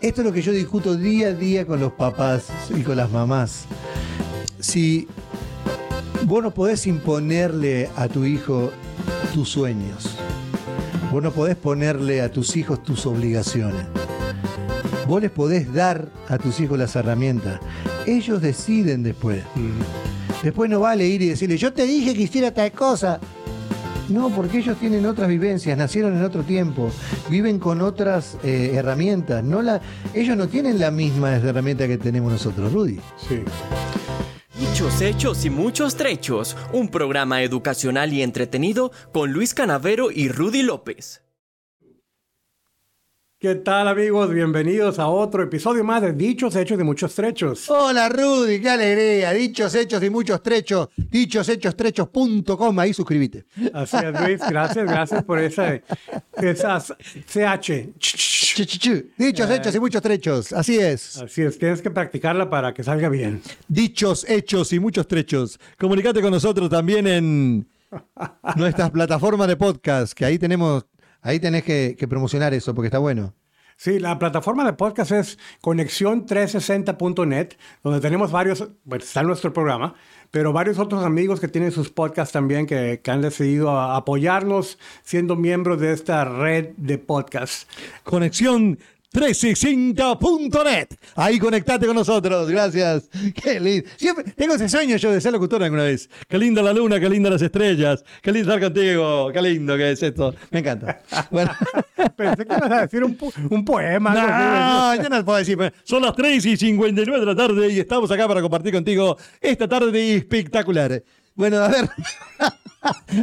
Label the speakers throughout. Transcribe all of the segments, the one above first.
Speaker 1: esto es lo que yo discuto día a día con los papás y con las mamás. Si vos no podés imponerle a tu hijo tus sueños, vos no podés ponerle a tus hijos tus obligaciones, vos les podés dar a tus hijos las herramientas, ellos deciden después. Después no vale ir y decirle, yo te dije que hiciera tal cosa. No, porque ellos tienen otras vivencias, nacieron en otro tiempo, viven con otras eh, herramientas. No la, ellos no tienen la misma herramienta que tenemos nosotros, Rudy.
Speaker 2: Sí.
Speaker 3: Muchos hechos y muchos trechos. Un programa educacional y entretenido con Luis Canavero y Rudy López.
Speaker 2: ¿Qué tal amigos? Bienvenidos a otro episodio más de Dichos, Hechos y Muchos Trechos.
Speaker 1: Hola Rudy, qué alegría. Dichos, hechos y muchos trechos. Dichoshechos.trechos.com, ahí suscríbete.
Speaker 2: Así es, Luis. Gracias, gracias por esa, esas CH.
Speaker 1: Ch, ch, ch. Dichos, hechos y muchos trechos. Así es.
Speaker 2: Así es, tienes que practicarla para que salga bien.
Speaker 1: Dichos, hechos y muchos trechos. Comunicate con nosotros también en nuestras plataformas de podcast, que ahí tenemos, ahí tenés que, que promocionar eso, porque está bueno.
Speaker 2: Sí, la plataforma de podcast es conexión360.net, donde tenemos varios, bueno, está nuestro programa, pero varios otros amigos que tienen sus podcasts también que, que han decidido a- apoyarnos siendo miembros de esta red de podcasts.
Speaker 1: Conexión 360.net. Ahí conectate con nosotros. Gracias. Qué lindo. Siempre tengo ese sueño yo de ser locutor alguna vez. Qué linda la luna, qué linda las estrellas. Qué lindo estar contigo. Qué lindo que es esto. Me encanta. Bueno.
Speaker 2: Pensé que ibas a decir un, po- un poema. así.
Speaker 1: No, yo no puedo decir. Son las 3 y 59 de la tarde y estamos acá para compartir contigo esta tarde espectacular. Bueno, a ver.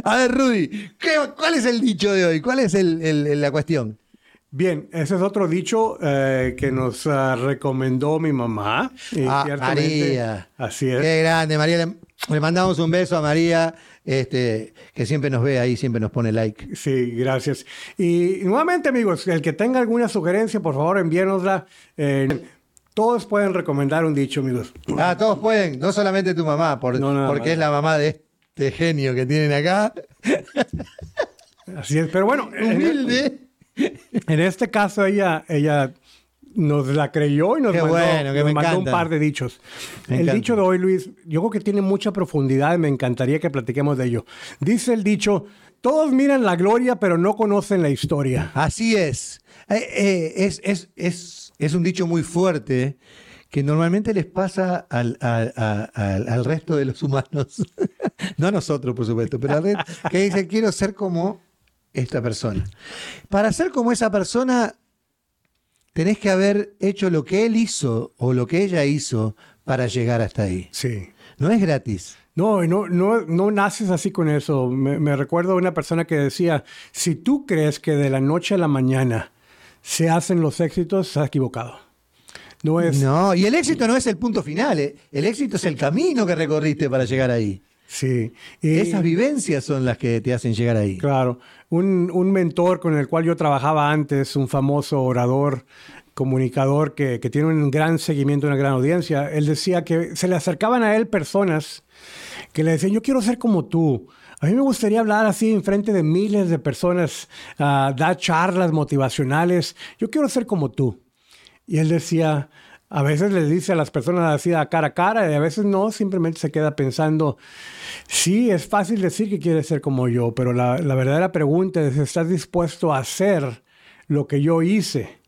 Speaker 1: A ver, Rudy, ¿qué- ¿cuál es el dicho de hoy? ¿Cuál es el- el- la cuestión?
Speaker 2: Bien, ese es otro dicho eh, que nos ah, recomendó mi mamá. Y
Speaker 1: Ah, María.
Speaker 2: Así es.
Speaker 1: Qué grande, María. Le, le mandamos un beso a María, este, que siempre nos ve ahí, siempre nos pone like.
Speaker 2: Sí, gracias. Y nuevamente, amigos, el que tenga alguna sugerencia, por favor, envíenosla. Eh, todos pueden recomendar un dicho, amigos.
Speaker 1: Ah, todos pueden, no solamente tu mamá, por-
Speaker 2: No, nada
Speaker 1: porque es la mamá de este genio que tienen acá.
Speaker 2: Así es, pero bueno, en,
Speaker 1: Humilde.
Speaker 2: En este caso ella, ella nos la creyó y nos
Speaker 1: Qué
Speaker 2: mandó,
Speaker 1: bueno, que
Speaker 2: nos
Speaker 1: me
Speaker 2: mandó un par de dichos.
Speaker 1: Me
Speaker 2: el
Speaker 1: encanta.
Speaker 2: dicho de hoy, Luis, yo creo que tiene mucha profundidad y me encantaría que platiquemos de ello. Dice el dicho, todos miran la gloria, pero no conocen la historia.
Speaker 1: Así es. Eh, eh, es, es, es, es un dicho muy fuerte que normalmente les pasa al, al- al resto de los humanos. no a nosotros, por supuesto, pero al resto, que dice, quiero ser como esta persona. Para ser como esa persona, tenés que haber hecho lo que él hizo o lo que ella hizo para llegar hasta ahí.
Speaker 2: Sí.
Speaker 1: No es gratis.
Speaker 2: No, no, no, no naces así con eso. Me, me recuerdo a una persona que decía, si tú crees que de la noche a la mañana se hacen los éxitos, estás equivocado. No es...
Speaker 1: No, y el éxito no es el punto final, eh. el éxito es el camino que recorriste para llegar ahí.
Speaker 2: Sí. Y-
Speaker 1: Esas vivencias son las que te hacen llegar ahí.
Speaker 2: Claro. Un, un mentor con el cual yo trabajaba antes, un famoso orador, comunicador que, que tiene un gran seguimiento, una gran audiencia, él decía que se le acercaban a él personas que le decían, yo quiero ser como tú. A mí me gustaría hablar así en frente de miles de personas, ah, dar charlas motivacionales. Yo quiero ser como tú. Y él decía, a veces le dice a las personas así a cara a cara y a veces no, simplemente se queda pensando, sí, es fácil decir que quieres ser como yo, pero la, la verdadera pregunta es, ¿estás dispuesto a hacer lo que yo hice?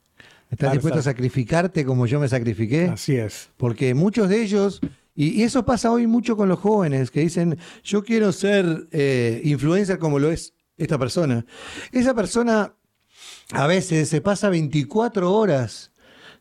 Speaker 1: ¿Estás dispuesto a sacrificarte como yo me sacrifiqué?
Speaker 2: Así es.
Speaker 1: Porque muchos de ellos, y, y eso pasa hoy mucho con los jóvenes, que dicen, yo quiero ser eh, influencer como lo es esta persona. Esa persona a veces se pasa 24 horas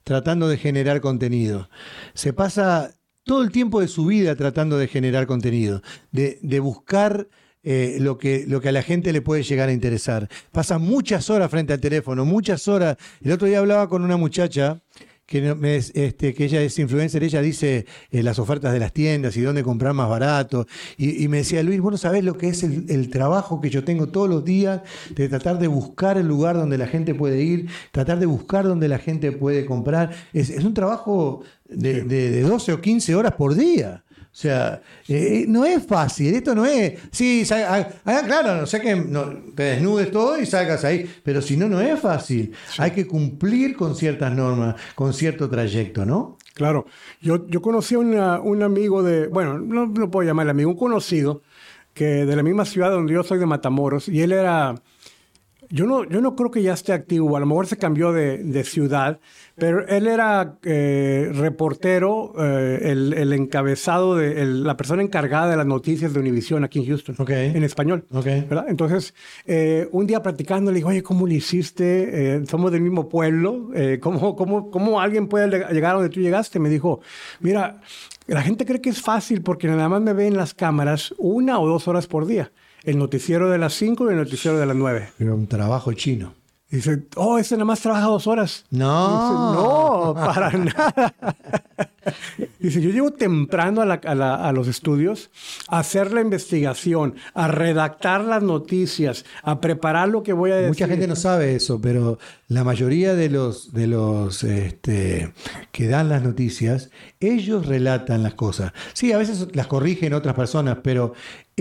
Speaker 1: tratando de generar contenido. Se pasa todo el tiempo de su vida tratando de generar contenido, de, de buscar eh, lo, que, lo que a la gente le puede llegar a interesar. Pasa muchas horas frente al teléfono, muchas horas. El otro día hablaba con una muchacha que, no- me, este, que ella es influencer, ella dice eh, las ofertas de las tiendas y dónde comprar más barato. Y, y me decía, Luis, vos no sabés lo que es el, el trabajo que yo tengo todos los días de tratar de buscar el lugar donde la gente puede ir, tratar de buscar donde la gente puede comprar. Es, es un trabajo de, de- de 12 o 15 horas por día. O sea, eh, no es fácil, esto no es. Sí, ah, ah, claro, no sé que no, te desnudes todo y salgas ahí, pero si no, no es fácil. Hay que cumplir con ciertas normas, con cierto trayecto, ¿no?
Speaker 2: Claro, yo, yo conocí a un amigo de, bueno, no lo puedo llamar amigo, un conocido, que de la misma ciudad donde yo soy de Matamoros, y él era yo no, yo no creo que ya esté activo, a lo mejor se cambió de, de ciudad, pero él era eh, reportero, eh, el, el, encabezado, de la persona encargada de las noticias de Univision aquí en Houston, en español. ¿verdad? Entonces, eh, un día platicando, le digo, oye, ¿cómo lo hiciste? somos del mismo pueblo, ¿cómo, cómo, ¿cómo alguien puede llegar a donde tú llegaste? Me dijo, mira, la gente cree que es fácil porque nada más me ve en las cámaras una o dos horas por día el noticiero de las 5 y el noticiero de las 9.
Speaker 1: Pero un trabajo chino.
Speaker 2: Dice, oh, ese nada más trabaja dos horas.
Speaker 1: No.
Speaker 2: no, para nada. Dice, yo llego temprano a, los estudios a hacer la investigación, a redactar las noticias, a preparar lo que voy a decir.
Speaker 1: Mucha gente no sabe eso, pero la mayoría de los, de los este, que dan las noticias, ellos relatan las cosas. Sí, a veces las corrigen otras personas, pero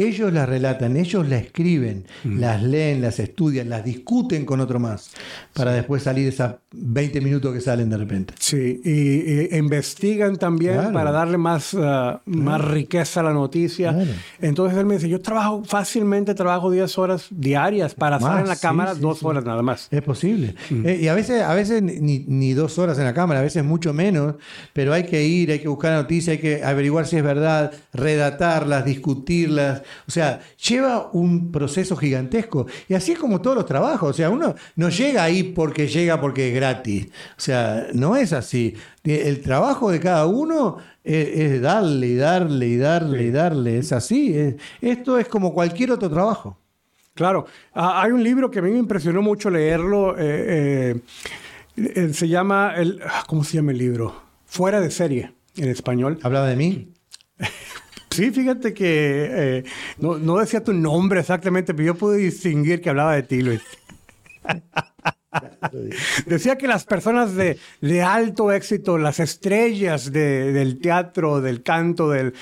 Speaker 1: ellos las relatan, ellos las escriben, mm. las leen, las estudian, las discuten con otro más, para después salir esas 20 minutos que salen de repente.
Speaker 2: Sí, y, investigan también para darle más, uh, más riqueza a la noticia. Entonces él me dice, yo trabajo fácilmente, trabajo 10 horas diarias para estar en la cámara dos horas nada más.
Speaker 1: Es posible. Mm. Eh, y a veces, a veces ni, ni, dos horas en la cámara, a veces mucho menos, pero hay que ir, hay que buscar la noticia, hay que averiguar si es verdad, redactarlas, discutirlas o sea, lleva un proceso gigantesco. Y así es como todos los trabajos. O sea, uno no llega ahí porque llega porque es gratis. O sea, no es así. El trabajo de cada uno es, darle y darle y darle y darle. Es así. esto es como cualquier otro trabajo.
Speaker 2: Claro. Ah, hay un libro que a mí me impresionó mucho leerlo. Eh, eh, se llama, el, ah, ¿cómo se llama el libro? Fuera de serie, en español.
Speaker 1: ¿Hablaba de mí?
Speaker 2: Sí, fíjate que eh, no, decía tu nombre exactamente, pero yo pude distinguir que hablaba de ti, Luis. Decía que las personas de, alto éxito, las estrellas del teatro, del canto, del,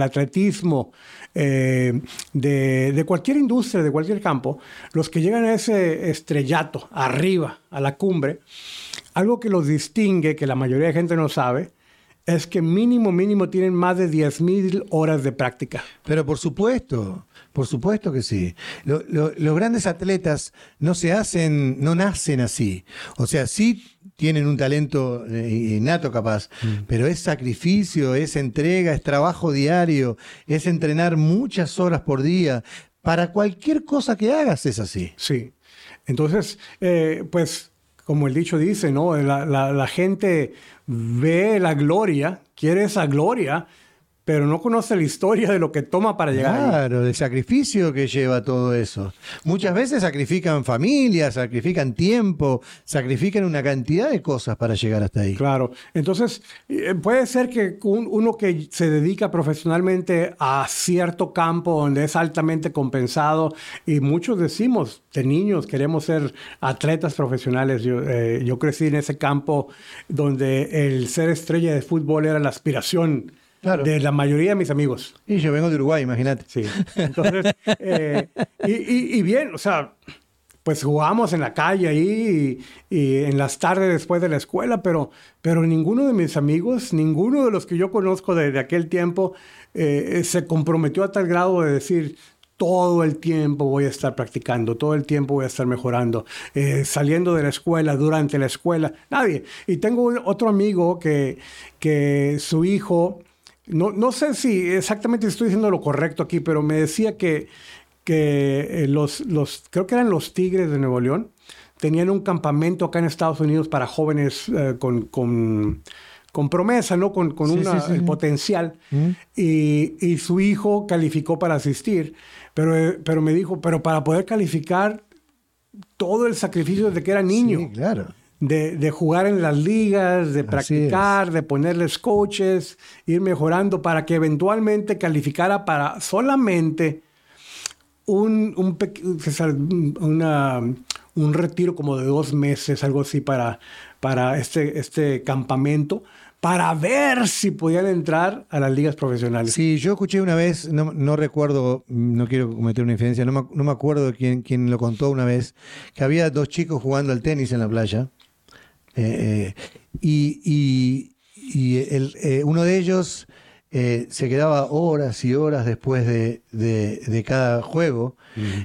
Speaker 2: atletismo, eh, de, cualquier industria, de cualquier campo, los que llegan a ese estrellato, arriba, a la cumbre, algo que los distingue, que la mayoría de gente no sabe, es que mínimo, mínimo tienen más de 10.000 horas de práctica.
Speaker 1: Pero por supuesto, por supuesto que sí. los grandes atletas no se hacen, no nacen así. O sea, sí tienen un talento eh, innato capaz, mm. pero es sacrificio, es entrega, es trabajo diario, es entrenar muchas horas por día. Para cualquier cosa que hagas es así.
Speaker 2: Sí. Entonces, eh, pues como el dicho dice, ¿no? La, la, gente ve la gloria, quiere esa gloria, pero no conoce la historia de lo que toma para llegar
Speaker 1: Claro, del sacrificio que lleva todo eso. Muchas veces sacrifican familias, sacrifican tiempo, sacrifican una cantidad de cosas para llegar hasta ahí.
Speaker 2: Claro, entonces eh, puede ser que uno que se dedica profesionalmente a cierto campo donde es altamente compensado, y muchos decimos, de niños queremos ser atletas profesionales. Yo, eh, yo crecí en ese campo donde el ser estrella de fútbol era la aspiración de la mayoría de mis amigos.
Speaker 1: Y yo vengo de Uruguay, imagínate.
Speaker 2: Sí. Entonces, eh, y, bien, o sea, pues jugamos en la calle ahí y, en las tardes después de la escuela, pero, pero ninguno de mis amigos, ninguno de los que yo conozco de, aquel tiempo, eh, se comprometió a tal grado de decir, todo el tiempo voy a estar practicando, todo el tiempo voy a estar mejorando, eh, saliendo de la escuela, durante la escuela, nadie. Y tengo otro amigo que, que su hijo no, no sé si exactamente estoy diciendo lo correcto aquí, pero me decía que, que eh, los, los, creo que eran los Tigres de Nuevo León, tenían un campamento acá en Estados Unidos para jóvenes eh, con, con, con, promesa, ¿no? Con, con un potencial. Mm. Y, y, su hijo calificó para asistir, pero, eh, pero me dijo, pero para poder calificar todo el sacrificio desde que era niño.
Speaker 1: Claro
Speaker 2: de, jugar en las ligas, de practicar, de ponerles coaches, ir mejorando para que eventualmente calificara para solamente un, un, retiro como de dos meses, algo así, para, para este, este campamento, para ver si podían entrar a las ligas profesionales.
Speaker 1: Sí, yo escuché una vez, no, no recuerdo, no quiero cometer una infidencia, no me, no me acuerdo quién, quién lo contó una vez, que había dos chicos jugando al tenis en la playa. Eh, eh, y y- y el, eh, uno de ellos eh, se quedaba horas y horas después de, de- de cada juego,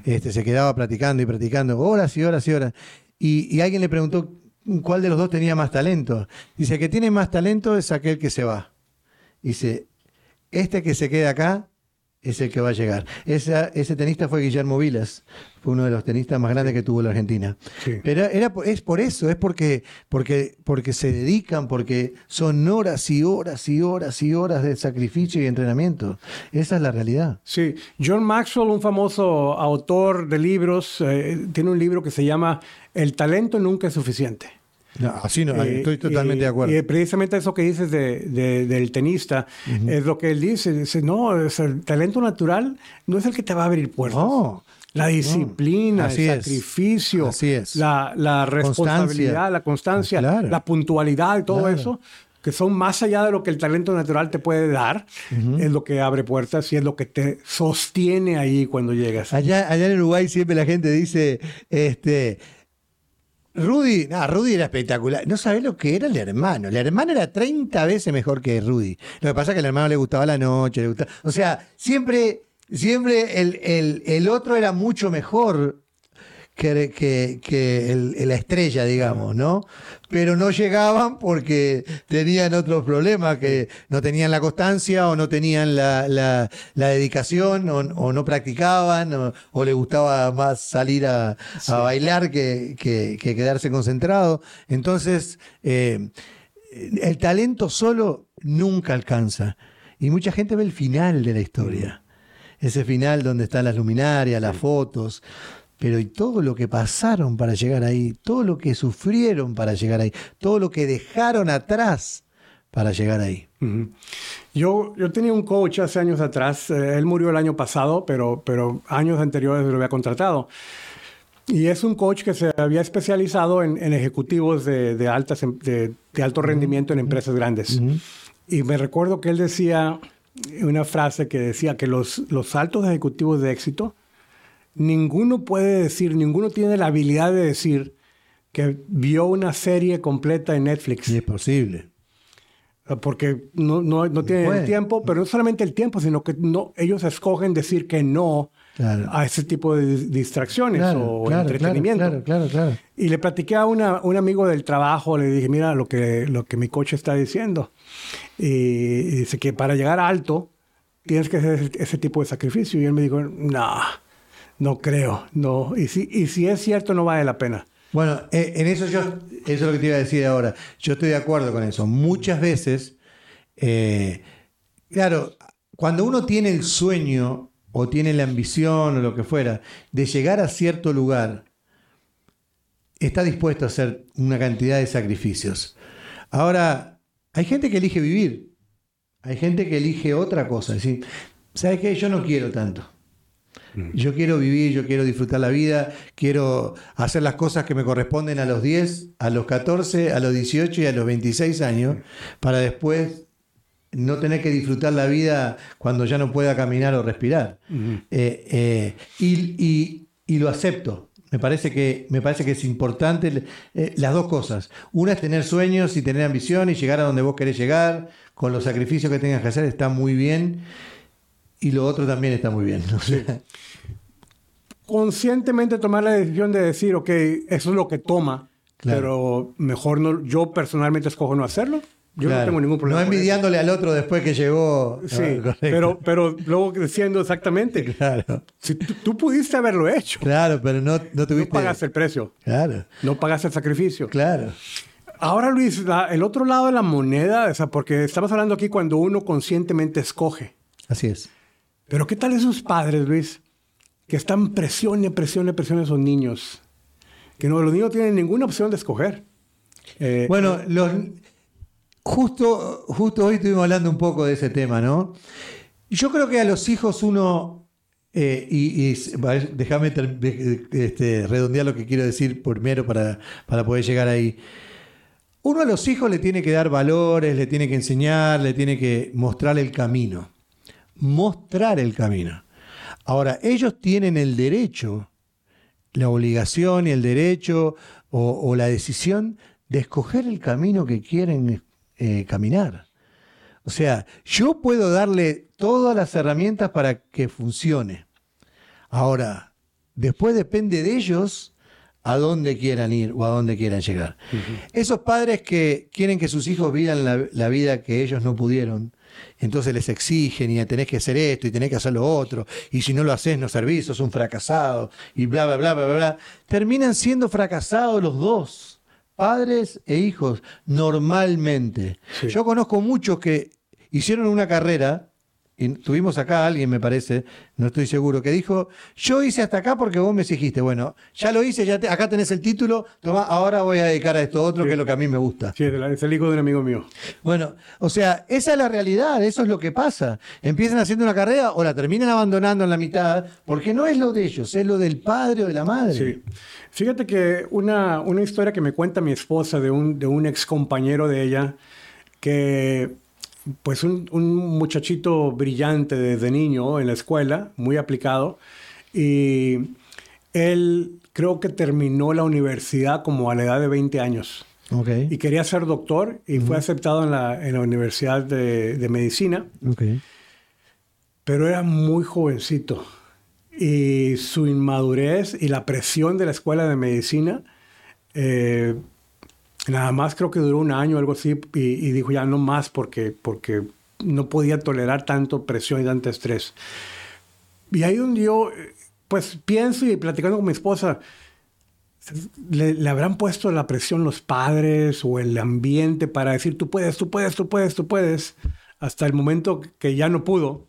Speaker 1: este, se quedaba platicando y practicando, horas y horas y horas. Y, y alguien le preguntó cuál de los dos tenía más talento. Dice, el que tiene más talento es aquel que se va. Dice, este que se queda acá es el que va a llegar. Esa- ese tenista fue Guillermo Vilas, fue uno de los tenistas más grandes que tuvo la Argentina.
Speaker 2: Sí.
Speaker 1: Pero era, es por eso, es porque, porque, porque se dedican, porque son horas y horas y horas y horas de sacrificio y entrenamiento. Esa es la realidad.
Speaker 2: Sí, John Maxwell, un famoso autor de libros, eh, tiene un libro que se llama El talento nunca es suficiente.
Speaker 1: No, así no,
Speaker 2: Eh,
Speaker 1: estoy totalmente
Speaker 2: y-
Speaker 1: de acuerdo.
Speaker 2: Y precisamente eso que dices de, de- del tenista es lo que él dice. Dice, no, es el talento natural no es el que te va a abrir puertas.
Speaker 1: No,
Speaker 2: La disciplina,
Speaker 1: Así
Speaker 2: el
Speaker 1: es.
Speaker 2: sacrificio,
Speaker 1: Así es.
Speaker 2: La, la responsabilidad, la constancia,
Speaker 1: Claro.
Speaker 2: la puntualidad y todo
Speaker 1: Claro.
Speaker 2: eso, que son más allá de lo que el talento natural te puede dar, es lo que abre puertas y es lo que te sostiene ahí cuando llegas.
Speaker 1: Allá, allá en Uruguay siempre la gente dice, este, Rudy, no, Rudy era espectacular. No sabés lo que era el hermano. El hermano era 30 veces mejor que Rudy. Lo que pasa es que al hermano le gustaba la noche, le gustaba. O sea, siempre, siempre el, el- el otro era mucho mejor que, que- que el- la estrella, digamos, ¿no? Pero no llegaban porque tenían otros problemas, que no tenían la constancia o no tenían la, la- la dedicación o, o no practicaban o, o le gustaba más salir a, a bailar que, que- que quedarse concentrado. Entonces, eh, el talento solo nunca alcanza. Y mucha gente ve el final de la historia. Ese final donde están las luminarias, las fotos. Pero y todo lo que pasaron para llegar ahí, todo lo que sufrieron para llegar ahí, todo lo que dejaron atrás para llegar ahí.
Speaker 2: Yo, yo tenía un coach hace años atrás, eh, él murió el año pasado, pero, pero años anteriores lo había contratado. Y es un coach que se había especializado en, en ejecutivos de, de altas, em- de, de alto rendimiento en empresas grandes. Y me recuerdo que él decía una frase que decía que los, los altos ejecutivos de éxito, ninguno puede decir, ninguno tiene la habilidad de decir que vio una serie completa en Netflix.
Speaker 1: Y es posible.
Speaker 2: Porque no, no, no tienen el tiempo, pero no solamente el tiempo, sino que no, ellos escogen decir que no
Speaker 1: Claro.
Speaker 2: a ese tipo de dis- distracciones
Speaker 1: Claro,
Speaker 2: o
Speaker 1: claro,
Speaker 2: entretenimiento.
Speaker 1: Claro, claro, claro.
Speaker 2: Y le platiqué a una- un amigo del trabajo, le dije, mira lo que, lo que mi coche está diciendo. Y, y dice que para llegar alto tienes que hacer ese, ese tipo de sacrificio. Y él me dijo, no, no creo, no. Y si, y si es cierto, no vale la pena.
Speaker 1: Bueno, eh, en eso yo, eso es lo que te iba a decir ahora. Yo estoy de acuerdo con eso. Muchas veces, eh, claro, cuando uno tiene el sueño o tiene la ambición o lo que fuera de llegar a cierto lugar, está dispuesto a hacer una cantidad de sacrificios. Ahora, hay gente que elige vivir, hay gente que elige otra cosa. Es decir, ¿sabes qué? Yo no quiero tanto. Yo quiero vivir, yo quiero disfrutar la vida, quiero hacer las cosas que me corresponden a los 10, a los 14, a los 18 y a los 26 años, para después no tener que disfrutar la vida cuando ya no pueda caminar o respirar. Eh, eh, y, y- y lo acepto. Me parece que, me parece que es importante eh, las dos cosas. Una es tener sueños y tener ambición y llegar a donde vos querés llegar, con los sacrificios que tengas que hacer, está muy bien. Y lo otro también está muy bien. Sea,
Speaker 2: conscientemente tomar la decisión de decir, ok, eso es lo que toma,
Speaker 1: Claro.
Speaker 2: pero mejor no, yo personalmente escojo no hacerlo. Yo no tengo ningún problema.
Speaker 1: No envidiándole al otro después que llegó.
Speaker 2: Sí,
Speaker 1: Ah,
Speaker 2: pero, pero luego diciendo exactamente,
Speaker 1: Claro,
Speaker 2: si tú, pudiste haberlo hecho,
Speaker 1: claro, pero no, no
Speaker 2: no
Speaker 1: tuviste.
Speaker 2: pagas el precio,
Speaker 1: Claro,
Speaker 2: no pagas el sacrificio.
Speaker 1: claro.
Speaker 2: Ahora, Luis, la- el otro lado de la moneda, o sea, porque estamos hablando aquí cuando uno conscientemente escoge.
Speaker 1: Así es.
Speaker 2: Pero ¿qué tal esos padres, Luis, que están presione, presione, presione a esos niños? Que no, los niños no tienen ninguna opción de escoger. Eh,
Speaker 1: Bueno, los, justo, justo hoy estuvimos hablando un poco de ese tema, ¿no? Yo creo que a los hijos uno. eh, y, y déjame este, redondear lo que quiero decir primero para, para poder llegar ahí. uno a los hijos le tiene que dar valores, le tiene que enseñar, le tiene que mostrar el camino. Mostrar el camino. Ahora, ellos tienen el derecho, la obligación y el derecho o, la decisión de escoger el camino que quieren eh, caminar. O sea, yo puedo darle todas las herramientas para que funcione. Ahora, después depende de ellos a dónde quieran ir o a dónde quieran llegar. Esos padres que quieren que sus hijos vivan la, vida que ellos no pudieron, entonces les exigen y tenés que hacer esto y tenés que hacer lo otro, y si no lo haces no servís, sos un fracasado, y bla, bla, bla, bla, bla, terminan siendo fracasados los dos, padres e hijos, normalmente. Yo conozco muchos que hicieron una carrera y tuvimos acá a alguien, me parece, no estoy seguro, que dijo, yo hice hasta acá porque vos me exigiste. Bueno, ya lo hice, ya acá tenés el título, toma, ahora voy a dedicar a esto otro, que es lo que a mí me gusta.
Speaker 2: Sí, es el hijo de un amigo mío.
Speaker 1: Bueno, o sea, esa es la realidad, eso es lo que pasa. Empiezan haciendo una carrera o la terminan abandonando en la mitad, porque no es lo de ellos, es lo del padre o de la madre.
Speaker 2: Sí. Fíjate que una, una historia que me cuenta mi esposa de un, de un ex compañero de ella, que pues un, muchachito brillante desde niño en la escuela, muy aplicado, y él creo que terminó la universidad como a la edad de 20 años. Okay. Y quería ser doctor y fue aceptado en la, en la Universidad de, de Medicina. Okay. Pero era muy jovencito. Y su inmadurez y la presión de la escuela de medicina eh, Nada más creo que duró un año algo así y, dijo ya no más porque, porque no podía tolerar tanto presión y tanto estrés. Y ahí donde yo, pues pienso y platicando con mi esposa, le, habrán puesto la presión los padres o el ambiente para decir tú puedes, tú puedes, tú puedes, tú puedes, hasta el momento que ya no pudo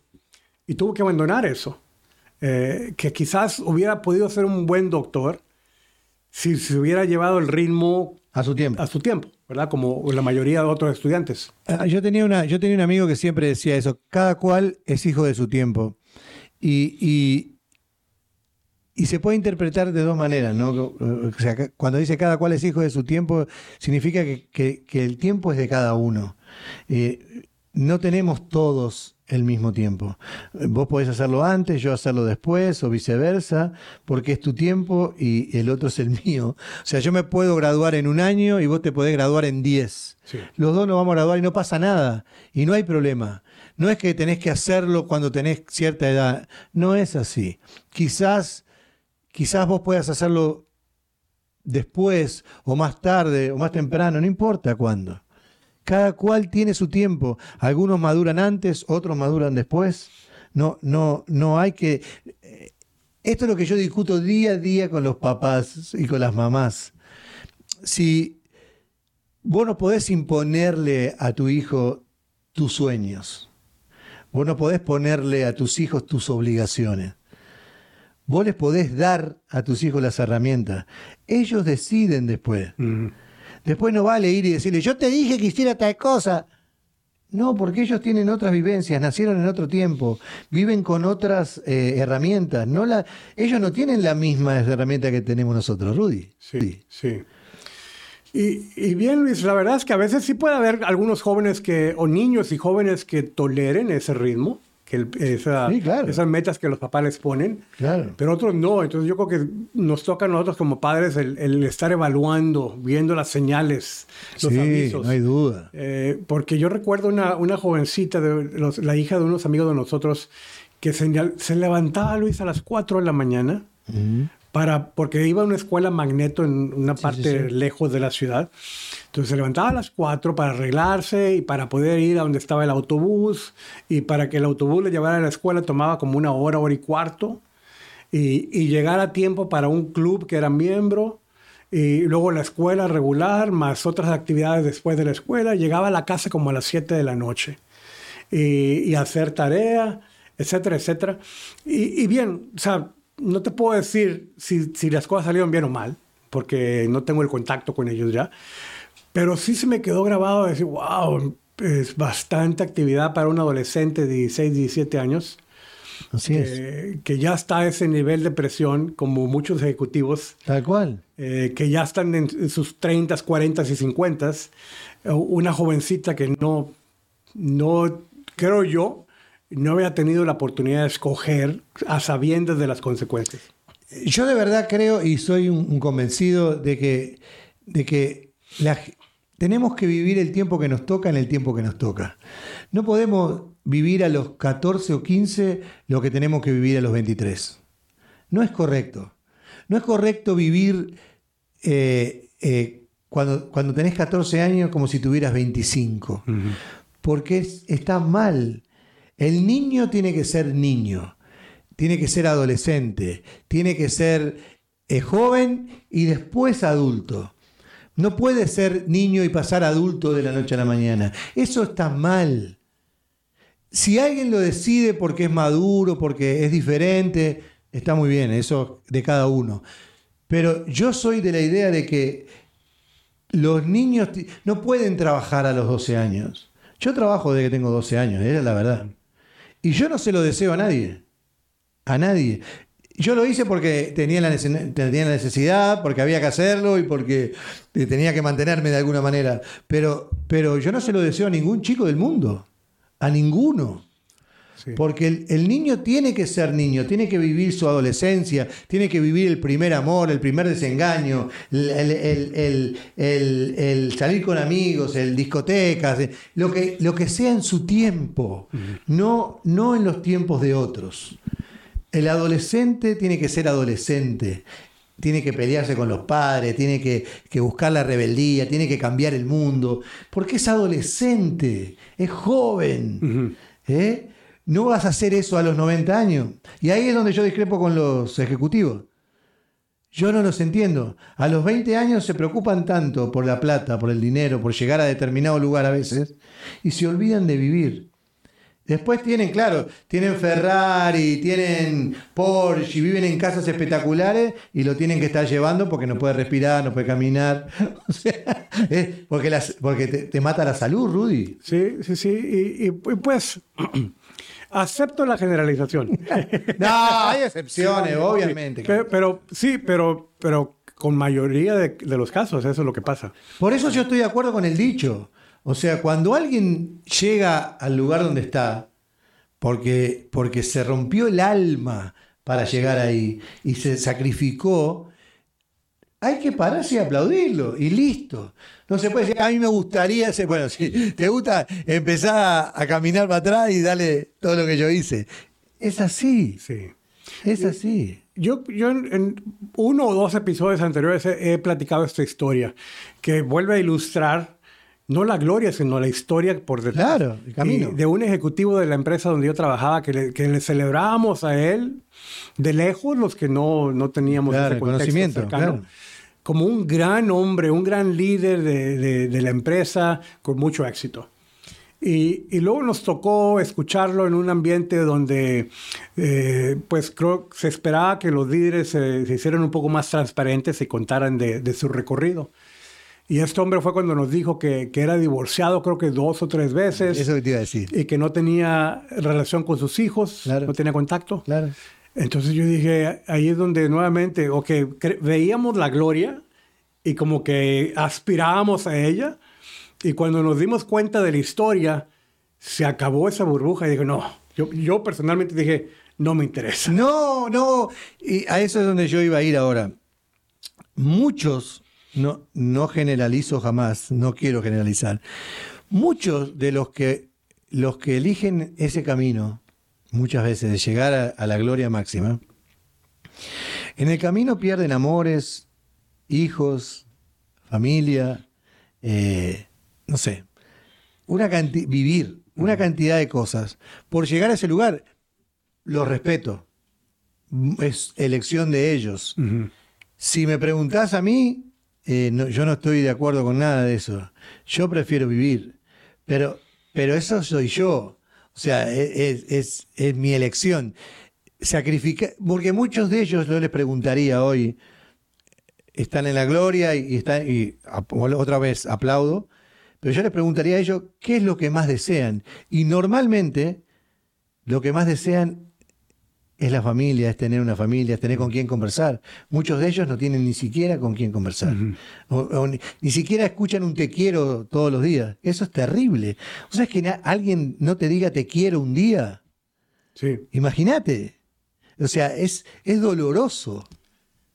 Speaker 2: y tuvo que abandonar eso. Eh, que quizás hubiera podido ser un buen doctor si se hubiera llevado el ritmo
Speaker 1: a su tiempo.
Speaker 2: A su tiempo, ¿verdad? Como la mayoría de otros estudiantes.
Speaker 1: Ah, yo, tenía una, yo tenía un amigo que siempre decía eso, cada cual es hijo de su tiempo. Y, y, se puede interpretar de dos maneras, ¿no? O sea, cuando dice cada cual es hijo de su tiempo, significa que, el tiempo es de cada uno. Eh, no tenemos todos el mismo tiempo. Vos podés hacerlo antes, yo hacerlo después o viceversa, porque es tu tiempo y el otro es el mío. O sea, yo me puedo graduar en un año y vos te podés graduar en diez. Los dos nos vamos a graduar y no pasa nada y no hay problema. No es que tenés que hacerlo cuando tenés cierta edad, no es así. Quizás, quizás vos puedas hacerlo después o más tarde o más temprano, no importa cuándo. Cada cual tiene su tiempo. Algunos maduran antes, otros maduran después. No, no, no hay que. Eh, esto es lo que yo discuto día a día con los papás y con las mamás. Si vos no podés imponerle a tu hijo tus sueños, vos no podés ponerle a tus hijos tus obligaciones. Vos les podés dar a tus hijos las herramientas. Ellos deciden después. Después no vale ir y decirle, yo te dije que hiciera tal cosa. No, porque ellos tienen otras vivencias, nacieron en otro tiempo, viven con otras eh, herramientas. No la, ellos no tienen la misma herramienta que tenemos nosotros, Rudy.
Speaker 2: Sí, sí. Y, bien, Luis, la verdad es que a veces sí puede haber algunos jóvenes que, o niños y jóvenes que toleren ese ritmo que esas metas que los papás les ponen, pero otros no. Entonces yo creo que nos toca a nosotros como padres el, estar evaluando, viendo las señales, los
Speaker 1: sí, No hay duda.
Speaker 2: Eh, porque yo recuerdo una, una jovencita, de la hija de unos amigos de nosotros, que se, se levantaba, Luis, a las 4 de la mañana, para, porque iba a una escuela magneto en una parte lejos de la ciudad. Entonces se levantaba a las 4 para arreglarse y para poder ir a donde estaba el autobús y para que el autobús le llevara a la escuela tomaba como una hora, hora y cuarto y, y llegar a tiempo para un club que era miembro y luego la escuela regular más otras actividades después de la escuela. Llegaba a la casa como a las 7 de la noche y, y hacer tarea, etcétera, etcétera. Y, y, bien, o sea, no te puedo decir si, si las cosas salieron bien o mal porque no tengo el contacto con ellos ya. Pero sí se me quedó grabado decir, wow, es bastante actividad para un adolescente de 16, 17 años.
Speaker 1: Así
Speaker 2: que,
Speaker 1: es.
Speaker 2: que ya está a ese nivel de presión, como muchos ejecutivos,
Speaker 1: Tal cual.
Speaker 2: eh, que ya están en, en sus 30, 40 y 50. eh, Una jovencita que no, no, creo yo, no había tenido la oportunidad de escoger a sabiendas de las consecuencias.
Speaker 1: Yo de verdad creo y soy un, un convencido de que, de que la tenemos que vivir el tiempo que nos toca en el tiempo que nos toca. No podemos vivir a los 14 o 15 lo que tenemos que vivir a los 23. No es correcto. No es correcto vivir eh, eh, cuando, cuando tenés 14 años como si tuvieras 25. Porque es- está mal. El niño tiene que ser niño, tiene que ser adolescente, tiene que ser eh, joven y después adulto. No puede ser niño y pasar adulto de la noche a la mañana. Eso está mal. Si alguien lo decide porque es maduro, porque es diferente, está muy bien, eso de cada uno. Pero yo soy de la idea de que los niños no pueden trabajar a los 12 años. Yo trabajo desde que tengo 12 años, era la verdad. Y yo no se lo deseo a nadie. A nadie. Yo lo hice porque tenía la, tenía la necesidad, porque había que hacerlo y porque eh, tenía que mantenerme de alguna manera. Pero, pero yo no se lo deseo a ningún chico del mundo. A ninguno.
Speaker 2: Sí.
Speaker 1: Porque el, el niño tiene que ser niño, tiene que vivir su adolescencia, tiene que vivir el primer amor, el primer desengaño, el, el- el- el- el- el salir con amigos, el discotecas, eh, lo que, lo que sea en su tiempo, no, no en los tiempos de otros. El adolescente tiene que ser adolescente, tiene que pelearse con los padres, tiene que, que buscar la rebeldía, tiene que cambiar el mundo, porque es adolescente, es joven. ¿eh? No vas a hacer eso a los 90 años. Y ahí es donde yo discrepo con los ejecutivos. Yo no los entiendo. A los 20 años se preocupan tanto por la plata, por el dinero, por llegar a determinado lugar a veces, y se olvidan de vivir. Después tienen, claro, tienen Ferrari, tienen Porsche viven en casas espectaculares y lo tienen que estar llevando porque no puede respirar, no puede caminar. O sea, porque, te, mata la salud, Rudy.
Speaker 2: Sí, sí, sí. Y, pues acepto la generalización.
Speaker 1: No, hay excepciones, obviamente.
Speaker 2: Pero, pero- sí, pero, pero con mayoría de, de los casos eso es lo que pasa.
Speaker 1: Por eso yo estoy de acuerdo con el dicho. O sea, cuando alguien llega al lugar donde está, porque, porque se rompió el alma para llegar ahí y se sacrificó, hay que pararse y aplaudirlo y listo. No se puede decir, a mí me gustaría ser, bueno, si te gusta empezar a, caminar para atrás y darle todo lo que yo hice. Es así,
Speaker 2: Sí.
Speaker 1: es así.
Speaker 2: Yo, yo en, en uno o dos episodios anteriores he, he platicado esta historia que vuelve a ilustrar no la gloria, sino la historia por detrás.
Speaker 1: Claro, el camino.
Speaker 2: Y de un ejecutivo de la empresa donde yo trabajaba que le, que le celebrábamos a él de lejos los que no, no teníamos
Speaker 1: Claro,
Speaker 2: ese contexto
Speaker 1: conocimiento,
Speaker 2: cercano.
Speaker 1: claro.
Speaker 2: Como un gran hombre, un gran líder de, de- de la empresa con mucho éxito. Y, y luego nos tocó escucharlo en un ambiente donde, eh, pues creo que se esperaba que los líderes se, se hicieran un poco más transparentes y contaran de, de su recorrido. Y este hombre fue cuando nos dijo que, que era divorciado, creo que dos o tres veces,
Speaker 1: Eso que te iba a decir.
Speaker 2: y que no tenía relación con sus hijos,
Speaker 1: Claro.
Speaker 2: no tenía contacto.
Speaker 1: Claro.
Speaker 2: Entonces yo dije, ahí es donde nuevamente, o veíamos la gloria y como que aspirábamos a ella, y cuando nos dimos cuenta de la historia, se acabó esa burbuja y dije, no, yo, yo personalmente dije, no me interesa.
Speaker 1: No, no. Y a eso es donde yo iba a ir ahora. Muchos, no, no generalizo jamás, no quiero generalizar. Muchos de los que, los que eligen ese camino, muchas veces de llegar a, a la gloria máxima, en el camino pierden amores, hijos, familia, eh, no sé, una canti- vivir una cantidad de cosas por llegar a ese lugar. Los respeto. Es elección de ellos. Si me preguntás a mí, eh, no- yo no estoy de acuerdo con nada de eso. Yo prefiero vivir. Pero, pero eso soy yo. O sea, es, es- mi elección. Sacrificar, porque muchos de ellos, yo les preguntaría hoy, están en la gloria y, están, y otra vez aplaudo, pero yo les preguntaría a ellos qué es lo que más desean. Y normalmente lo que más desean es la familia, es tener una familia, es tener con quién conversar. Muchos de ellos no tienen ni siquiera con quién conversar. o, o ni, ni, siquiera escuchan un te quiero todos los días. Eso es terrible. O sea, es que alguien no te diga te quiero un día.
Speaker 2: Sí.
Speaker 1: Imagínate. O sea, es, es doloroso.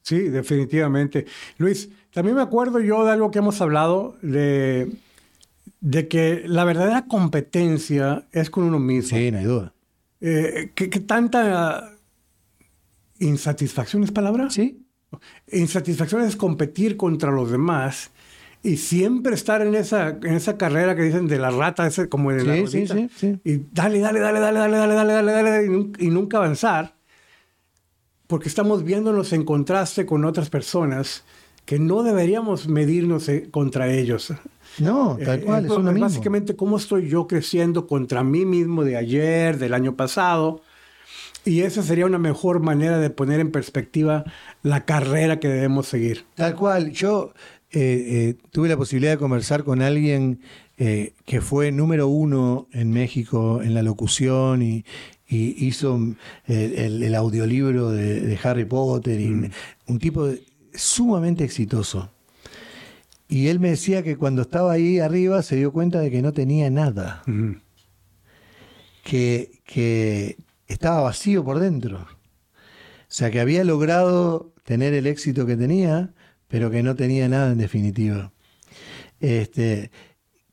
Speaker 2: Sí, definitivamente. Luis, también me acuerdo yo de algo que hemos hablado, de, de que la verdadera competencia es con uno mismo.
Speaker 1: Sí, no hay duda.
Speaker 2: Eh, ¿qué, ¿qué, tanta insatisfacción es palabra?
Speaker 1: Sí.
Speaker 2: Insatisfacción es competir contra los demás y siempre estar en esa, en esa carrera que dicen de la rata, ese, como de la
Speaker 1: sí, sí, sí,
Speaker 2: Y dale, dale, dale, dale, dale, dale, dale, dale, dale, y, y nunca avanzar. Porque estamos viéndonos en contraste con otras personas que no deberíamos medirnos contra ellos.
Speaker 1: No, tal cual,
Speaker 2: eh,
Speaker 1: es uno mismo.
Speaker 2: Básicamente, ¿cómo estoy yo creciendo contra mí mismo de ayer, del año pasado? Y esa sería una mejor manera de poner en perspectiva la carrera que debemos seguir.
Speaker 1: Tal cual. Yo eh, eh, tuve la posibilidad de conversar con alguien eh, que fue número uno en México en la locución y, y hizo el, el, el audiolibro de, de, Harry Potter. Y mm. Un tipo de, sumamente exitoso. Y él me decía que cuando estaba ahí arriba se dio cuenta de que no tenía nada.
Speaker 2: Mm.
Speaker 1: Que, que estaba vacío por dentro. O sea, que había logrado tener el éxito que tenía, pero que no tenía nada en definitiva. Este,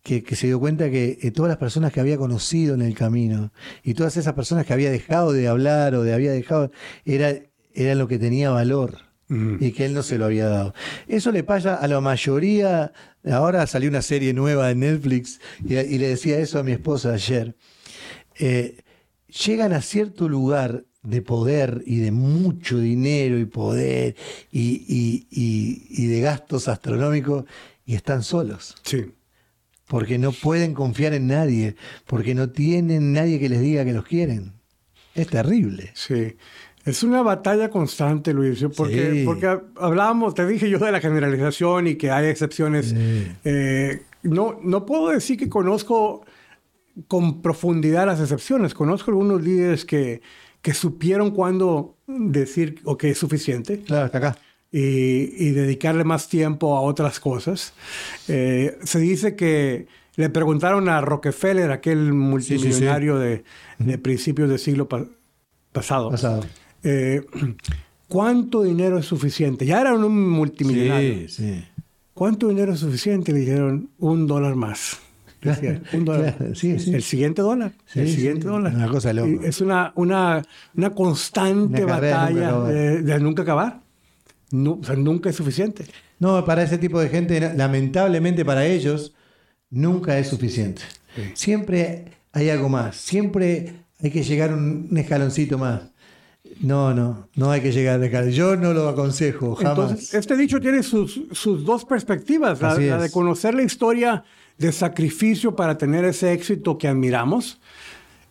Speaker 1: que, que, se dio cuenta que eh, todas las personas que había conocido en el camino y todas esas personas que había dejado de hablar o de había dejado, era, era lo que tenía valor
Speaker 2: Mm.
Speaker 1: y que él no se lo había dado. Eso le pasa a la mayoría. Ahora salió una serie nueva en Netflix y, y le decía eso a mi esposa ayer. Eh, llegan a cierto lugar de poder y de mucho dinero y poder y, y, y, y de gastos astronómicos y están solos.
Speaker 2: Sí.
Speaker 1: Porque no pueden confiar en nadie, porque no tienen nadie que les diga que los quieren. Es terrible.
Speaker 2: Sí. Es una batalla constante, Luis, porque,
Speaker 1: Sí.
Speaker 2: porque hablábamos, te dije yo de la generalización y que hay excepciones.
Speaker 1: Sí.
Speaker 2: Eh, no, no puedo decir que conozco con profundidad las excepciones. Conozco algunos líderes que, que supieron cuándo decir, ok, es suficiente
Speaker 1: Claro, hasta acá.
Speaker 2: y, y dedicarle más tiempo a otras cosas. Eh, se dice que le preguntaron a Rockefeller, aquel multimillonario De, de, principios del siglo pa pasado,
Speaker 1: Pasado.
Speaker 2: eh, ¿cuánto dinero es suficiente? Ya eran un multimillonario. ¿Cuánto dinero es suficiente? Le dijeron un dólar más. Decía, un dólar.
Speaker 1: Claro, sí, sí.
Speaker 2: El siguiente dólar.
Speaker 1: Sí,
Speaker 2: el siguiente dólar.
Speaker 1: Una cosa loca.
Speaker 2: Es una, una, una constante
Speaker 1: Una nunca
Speaker 2: batalla de, de nunca acabar. No, o sea, nunca es suficiente.
Speaker 1: No, para ese tipo de gente, lamentablemente para ellos, nunca es suficiente. Siempre hay algo más. Siempre hay que llegar un, un escaloncito más. No, no, no hay que llegar de escalón. Yo no lo aconsejo, jamás.
Speaker 2: Entonces, este dicho tiene sus, sus dos perspectivas. La, la de conocer la historia de sacrificio para tener ese éxito que admiramos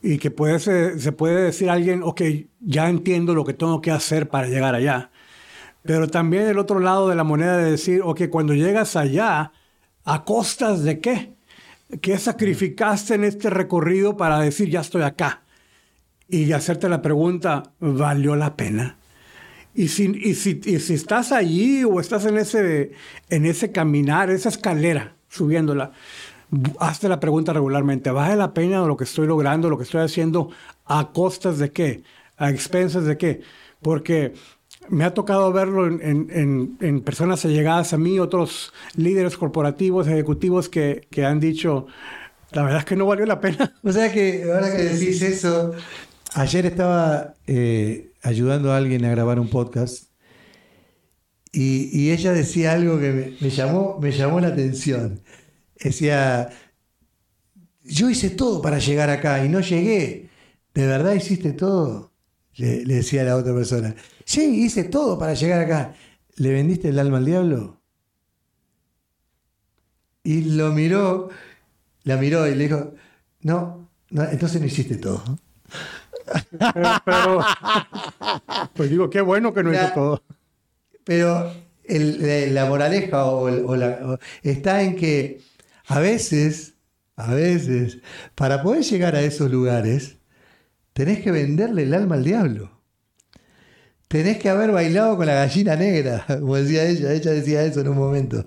Speaker 2: y que puede se puede decir a alguien, ok, ya entiendo lo que tengo que hacer para llegar allá. Pero también el otro lado de la moneda de decir, ok, cuando llegas allá, ¿a costas de qué? ¿Qué sacrificaste en este recorrido para decir, ya estoy acá? Y hacerte la pregunta, ¿valió la pena? Y si, y si, y si estás allí o estás en ese, en ese caminar, esa escalera, subiéndola, hazte la pregunta regularmente, ¿vale la pena lo que estoy logrando, lo que estoy haciendo, a costas de qué? ¿A expensas de qué? Porque me ha tocado verlo en, en- en- en personas allegadas a mí, otros líderes corporativos, ejecutivos que, que han dicho, la verdad es que no valió la pena.
Speaker 1: O sea que ahora que decís eso, ayer estaba eh, ayudando a alguien a grabar un podcast y, y ella decía algo que me, me llamó, me llamó la atención. Decía, yo hice todo para llegar acá y no llegué. ¿De verdad hiciste todo? Le, le decía a la otra persona. Sí, hice todo para llegar acá. ¿Le vendiste el alma al diablo? Y lo miró, la miró y le dijo, no, no entonces no hiciste todo.
Speaker 2: Pero, pues digo, qué bueno que no hizo
Speaker 1: Ya.
Speaker 2: todo.
Speaker 1: Pero el- la- moraleja o, el- o la- o- está en que a veces, a veces, para poder llegar a esos lugares, tenés que venderle el alma al diablo. tenés que haber bailado con la gallina negra, como decía ella, ella decía eso en un momento.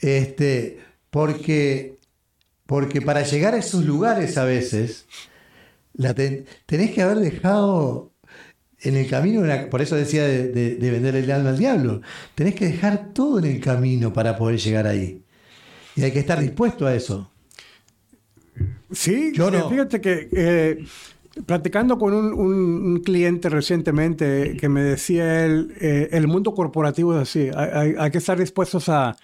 Speaker 1: Este, porque, porque para llegar a esos lugares a veces, la tenés que haber dejado en el camino, por eso decía de, vender el alma al diablo, tenés que dejar todo en el camino para poder llegar ahí. Y hay que estar dispuesto a eso.
Speaker 2: Sí, yo no. Fíjate que eh, platicando con un, cliente recientemente que me decía él, eh, el mundo corporativo es así, hay, que estar dispuestos a,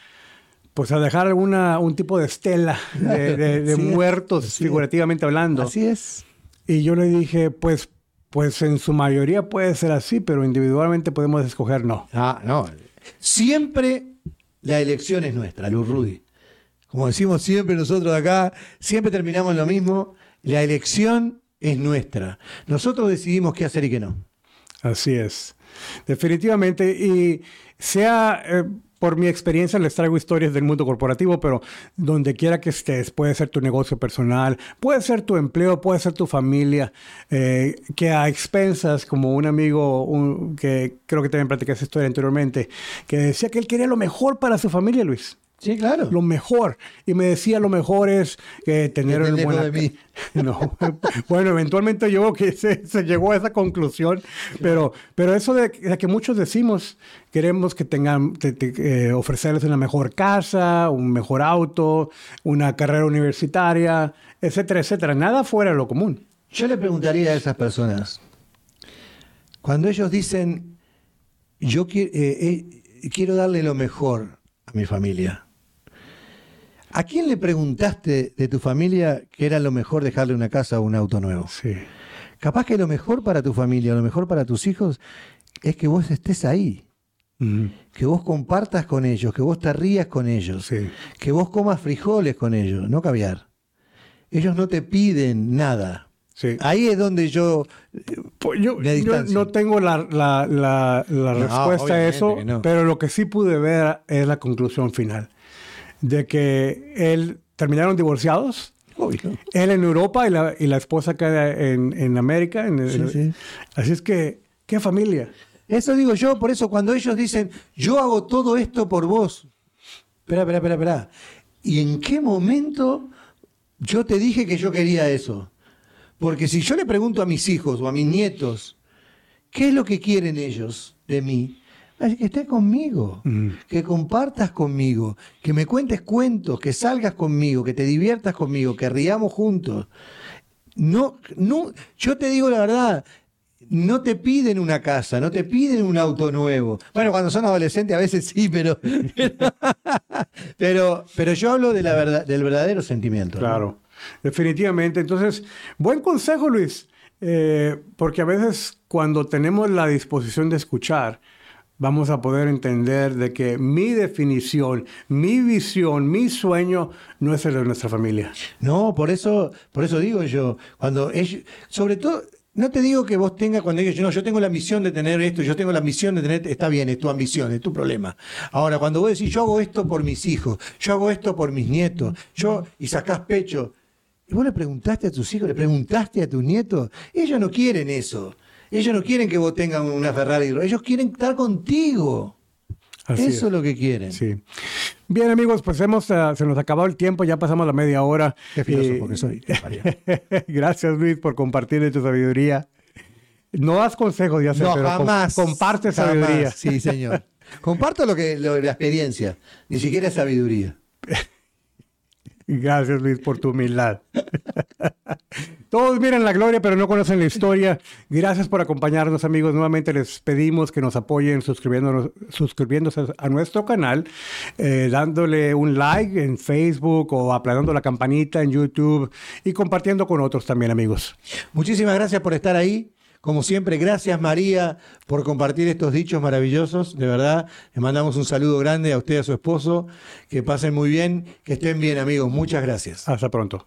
Speaker 2: pues a dejar alguna, un tipo de estela de, muertos, figurativamente hablando.
Speaker 1: Así es.
Speaker 2: Y yo le dije, pues, pues en su mayoría puede ser así, pero individualmente podemos escoger no.
Speaker 1: Ah, no. Siempre la elección es nuestra, Luz Rudy. Como decimos siempre nosotros acá, siempre terminamos lo mismo. La elección es nuestra. Nosotros decidimos qué hacer y qué no.
Speaker 2: Así es. Definitivamente. Y sea eh, por mi experiencia, les traigo historias del mundo corporativo, pero donde quiera que estés, puede ser tu negocio personal, puede ser tu empleo, puede ser tu familia, eh, que a expensas, como un amigo que creo que también platicé esa historia anteriormente, que decía que él quería lo mejor para su familia, Luis.
Speaker 1: Sí, claro.
Speaker 2: Lo mejor. Y me decía, lo mejor es eh, tener
Speaker 1: un buen... De mí.
Speaker 2: No. bueno, eventualmente yo que se, llegó a esa conclusión, pero, pero eso de, que muchos decimos, queremos que tengan, eh, ofrecerles una mejor casa, un mejor auto, una carrera universitaria, etcétera, etcétera. Nada fuera de lo común.
Speaker 1: Yo le preguntaría a esas personas, cuando ellos dicen, yo eh, quiero darle lo mejor a mi familia, ¿A quién le preguntaste de tu familia que era lo mejor dejarle una casa o un auto nuevo?
Speaker 2: Sí.
Speaker 1: Capaz que lo mejor para tu familia, lo mejor para tus hijos, es que vos estés ahí. Que vos compartas con ellos, que vos te rías con ellos, que vos comas frijoles con ellos, no caviar. Ellos no te piden nada. Ahí es donde yo.
Speaker 2: Pues yo, no tengo la, respuesta a eso, pero lo que sí pude ver es la conclusión final de que él terminaron divorciados. Él en Europa y la, y la esposa acá en, en América. En Así es que, ¿qué familia?
Speaker 1: Eso digo yo, por eso cuando ellos dicen, yo hago todo esto por vos. Espera, espera, espera, espera. ¿Y en qué momento yo te dije que yo quería eso? Porque si yo le pregunto a mis hijos o a mis nietos, ¿qué es lo que quieren ellos de mí? Que estés conmigo, que compartas conmigo, que me cuentes cuentos, que salgas conmigo, que te diviertas conmigo, que riamos juntos. No, no, yo te digo la verdad, no te piden una casa, no te piden un auto nuevo. Bueno, cuando son adolescentes a veces sí, pero pero, pero yo hablo de la verdad, del verdadero sentimiento.
Speaker 2: Claro, definitivamente. Entonces, buen consejo, Luis, eh, porque a veces cuando tenemos la disposición de escuchar, vamos a poder entender de que mi definición, mi visión, mi sueño no es el de nuestra familia.
Speaker 1: No, por eso, por eso digo yo, cuando ellos, sobre todo, no te digo que vos tengas cuando ellos, no, yo tengo la misión de tener esto, yo tengo la misión de tener, está bien, es tu ambición, es tu problema. Ahora, cuando vos decís, yo hago esto por mis hijos, yo hago esto por mis nietos, yo, y sacás pecho, y vos le preguntaste a tus hijos, le preguntaste a tus nietos, ellos no quieren eso. Ellos no quieren que vos tengas una Ferrari, ellos quieren estar contigo. Eso es. lo que quieren.
Speaker 2: Sí. Bien, amigos, pues hemos, eh, se nos ha acabado el tiempo, ya pasamos la media hora.
Speaker 1: Qué filósofo que soy.
Speaker 2: Gracias, Luis, por compartir tu sabiduría. No das consejos, ya sé,
Speaker 1: no,
Speaker 2: pero
Speaker 1: jamás,
Speaker 2: comparte sabiduría.
Speaker 1: Sí, señor. Comparto lo que lo, la experiencia, ni siquiera sabiduría.
Speaker 2: Gracias, Luis, por tu humildad. Todos miran la gloria, pero no conocen la historia. Gracias por acompañarnos, amigos. Nuevamente les pedimos que nos apoyen suscribiéndose a nuestro canal, eh, dándole un like en Facebook o aplanando la campanita en YouTube y compartiendo con otros también, amigos.
Speaker 1: Muchísimas gracias por estar ahí. Como siempre, gracias María por compartir estos dichos maravillosos. De verdad, les mandamos un saludo grande a usted y a su esposo. Que pasen muy bien, que estén bien amigos. Muchas gracias.
Speaker 2: Hasta pronto.